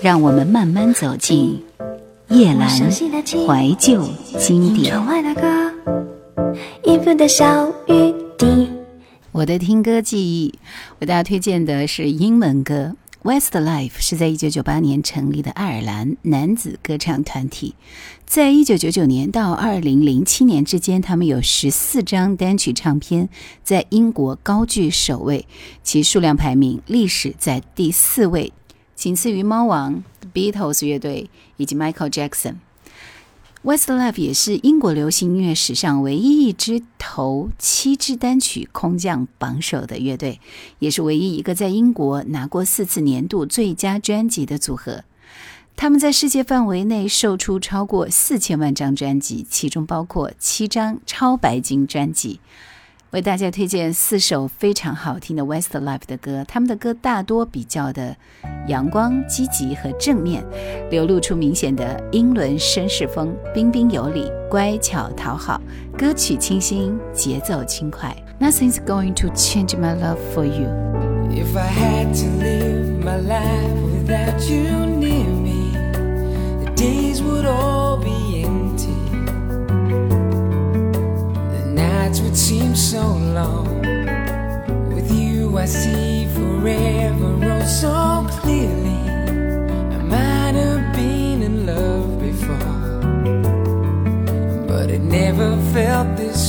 让我们慢慢走进叶阑怀旧经典。我的听歌记忆，为大家推荐的是英文歌。Westlife 是在一九九八年成立的爱尔兰男子歌唱团体，在一九九九年到二零零七年之间，他们有十四张单曲唱片，在英国高居首位，其数量排名历史在第四位，仅次于猫王、Beatles 乐队以及 Michael Jackson。Westlife 也是英国流行音乐史上唯一一支头七支单曲空降榜首的乐队，也是唯一一个在英国拿过四次年度最佳专辑的组合。他们在世界范围内售出超过四千万张专辑，其中包括七张超白金专辑。为大家推荐四首非常好听的 Westlife 的歌，他们的歌大多比较的阳光、积极和正面，流露出明显的英伦绅士风，彬彬有礼、乖巧讨好。歌曲清新，节奏轻快。Nothing's going to change my love for you. If I had to live my life without you near me, the days would all be would so long. With you, I see forever oh so clearly. I might have been in love before, but it never felt this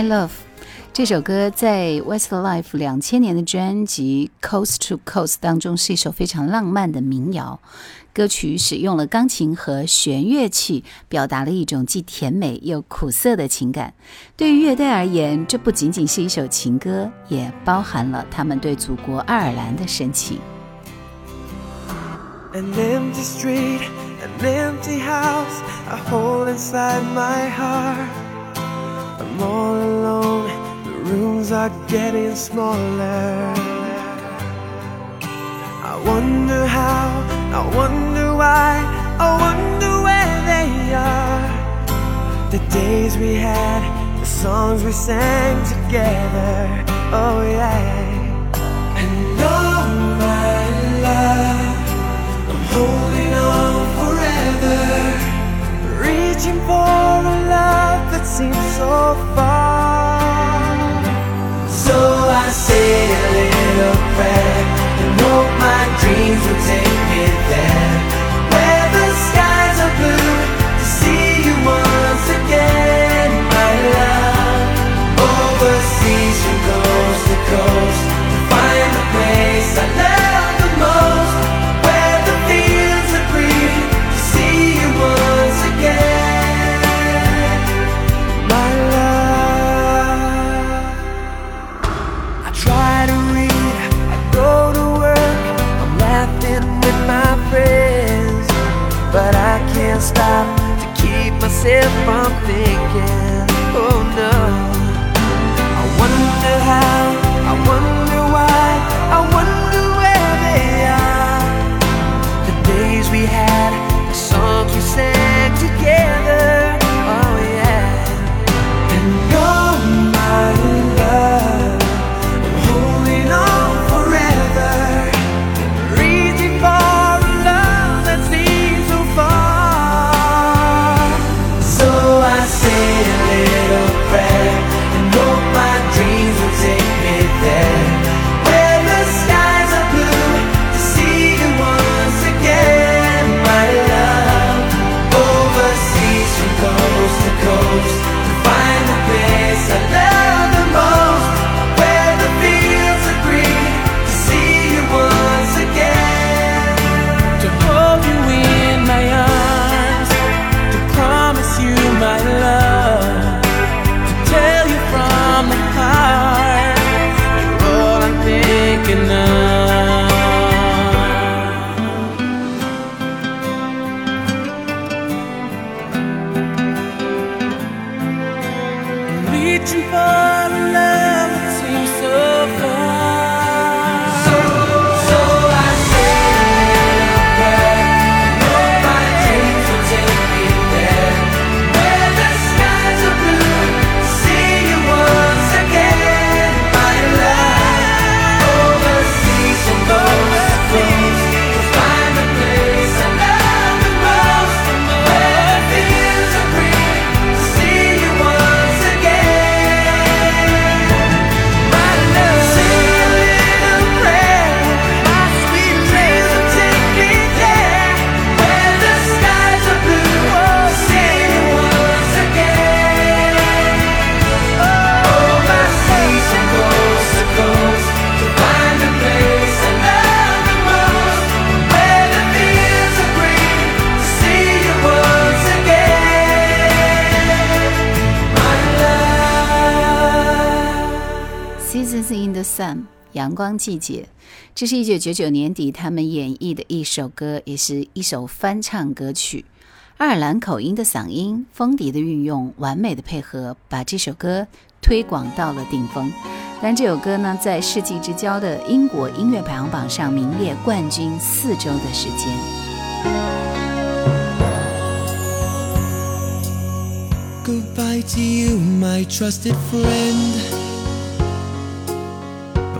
my love. 这首歌在 Westlife 两千年的专辑《Coast to Coast》当中是一首非常浪漫的民谣。歌曲使用了钢琴和弦乐器，表达了一种既甜美又苦涩的情感。对于乐队而言，这不仅仅是一首情歌，也包含了他们对祖国爱尔兰的深情。An empty street, an empty house, a hole inside my heart. All alone, the rooms are getting smaller. I wonder how, I wonder why, I wonder where they are. The days we had, the songs we sang together, oh yeah. And oh my love. I'm holding on forever, reaching for a love that seems so far. So I say a little prayer and hope my dreams will take me there, 阳光季节，这是一九九九年底他们演绎的一首歌，也是一首翻唱歌曲。爱尔兰口音的嗓音，风笛的运用，完美的配合，把这首歌推广到了顶峰。但这首歌呢，在世纪之交的英国音乐排行榜上名列冠军四周的时间。Goodbye to you, my trusted friend.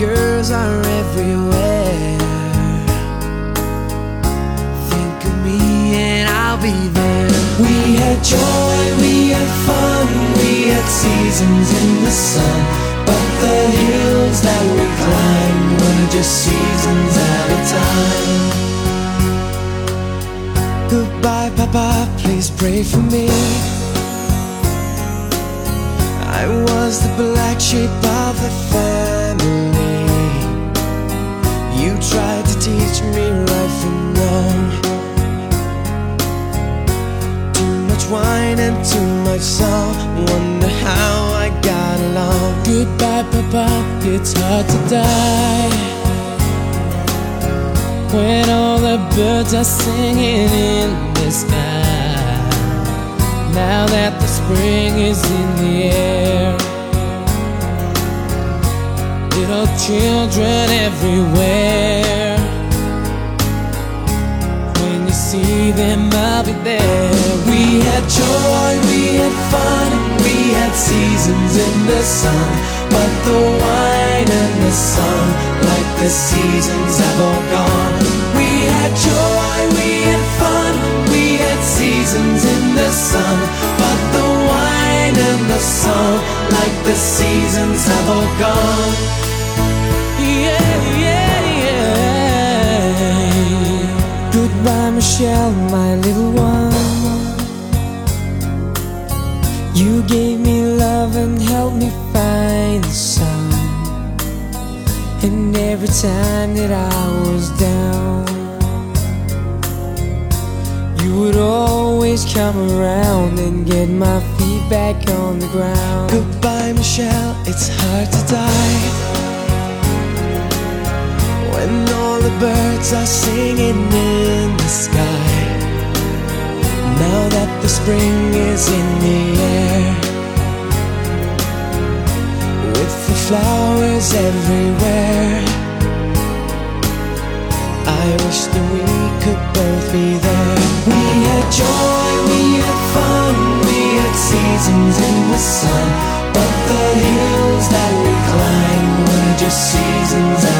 girls are everywhere. Think of me and I'll be there. We had joy, we had fun, we had seasons in the sun. But the hills that we climbed were just seasons at a time. Goodbye, Papa, please pray for me. I was the black sheep of the family. Tried to teach me right from wrong. Too much wine and too much song. Wonder how I got along. Goodbye, Papa, it's hard to die. When all the birds are singing in the sky. Now that the spring is in the air. Little children everywhere. When you see them, I'll be there. We had joy, we had fun, we had seasons in the sun. But the wine and the sun, like the seasons have all gone. We had joy, we had fun, we had seasons in the sun. But the wine and the sun, like the seasons have all gone. Michelle, my little one. You gave me love and helped me find the sun. And every time that I was down, you would always come around and get my feet back on the ground. Goodbye, Michelle, it's hard to die. Birds are singing in the sky Now that the spring is in the air With the flowers everywhere I wish that we could both be there We had joy, we had fun, we had seasons in the sun. But the hills that we climbed were just seasons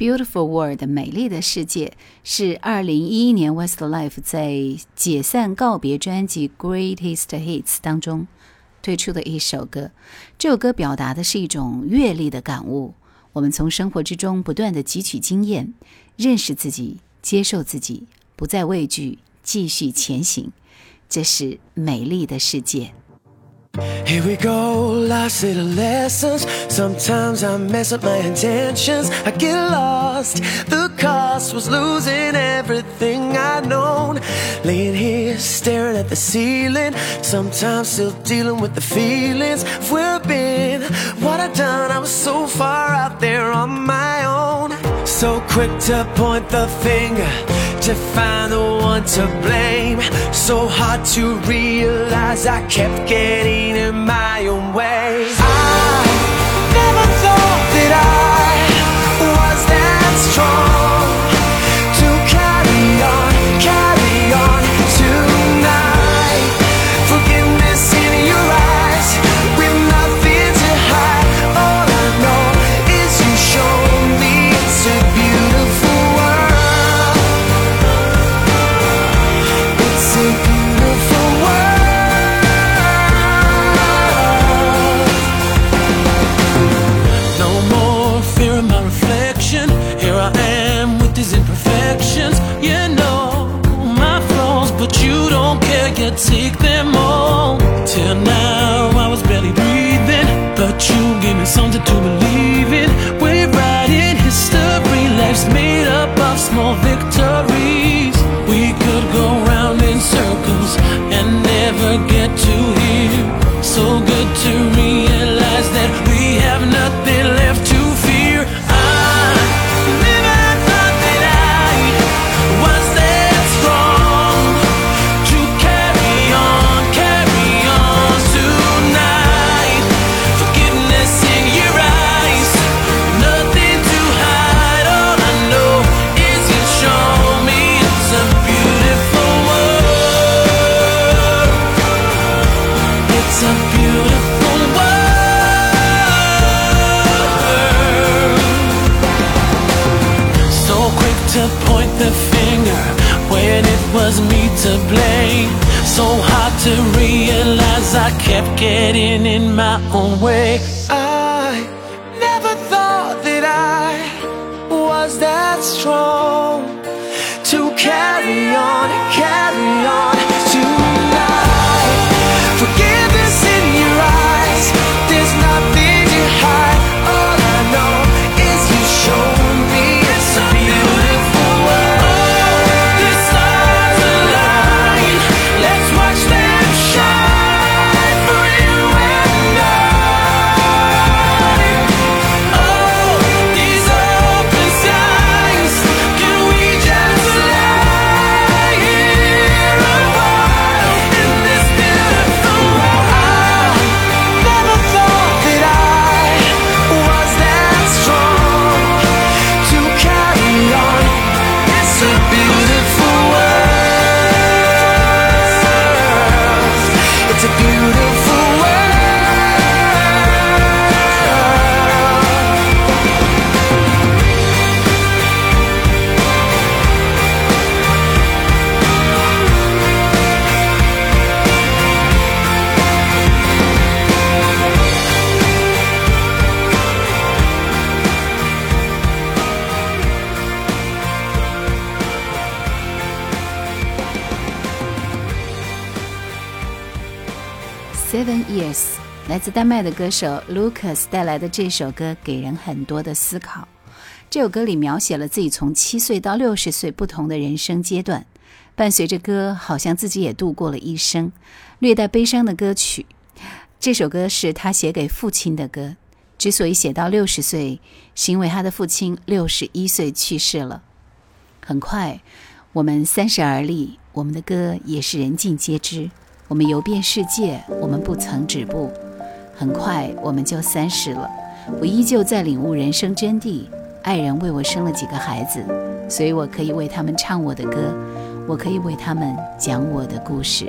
Beautiful World 美丽的世界是二零一一年 Westlife 在解散告别专辑 Greatest Hits 当中推出的一首歌。这首歌表达的是一种阅历的感悟，我们从生活之中不断的汲取经验，认识自己，接受自己，不再畏惧，继续前行。这是美丽的世界。Here we go, life's little lessons. Sometimes I mess up my intentions. I get lost. The cost was losing everything I'd known. Laying here, staring at the ceiling. Sometimes still dealing with the feelings I've been. What I've done, I was so far out there on my own. So quick to point the finger to find the one to blame. So hard to realize I kept getting in my own way. I never thought that I was that strong small kept getting in my own way. 来自丹麦的歌手 Lucas 带来的这首歌给人很多的思考。这首歌里描写了自己从七岁到六十岁不同的人生阶段，伴随着歌，好像自己也度过了一生。略带悲伤的歌曲，这首歌是他写给父亲的歌。之所以写到六十岁，是因为他的父亲六十一岁去世了。很快，我们三十而立，我们的歌也是人尽皆知。我们游遍世界，我们不曾止步。很快我们就三十了，我依旧在领悟人生真谛。爱人为我生了几个孩子，所以我可以为他们唱我的歌，我可以为他们讲我的故事。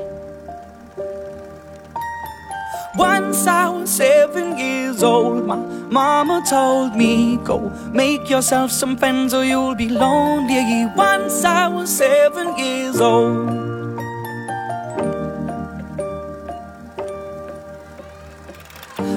Once I was seven years old, my mama told me, Go make yourself some friends or you'll be lonely. Once I was seven years old.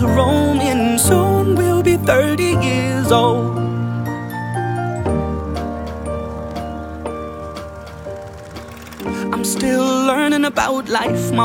and we're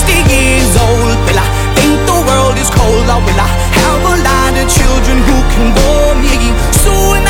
Soon I'll 60 years old. Will I think the world is cold? Or will I have a lot of children who can bore me? Soon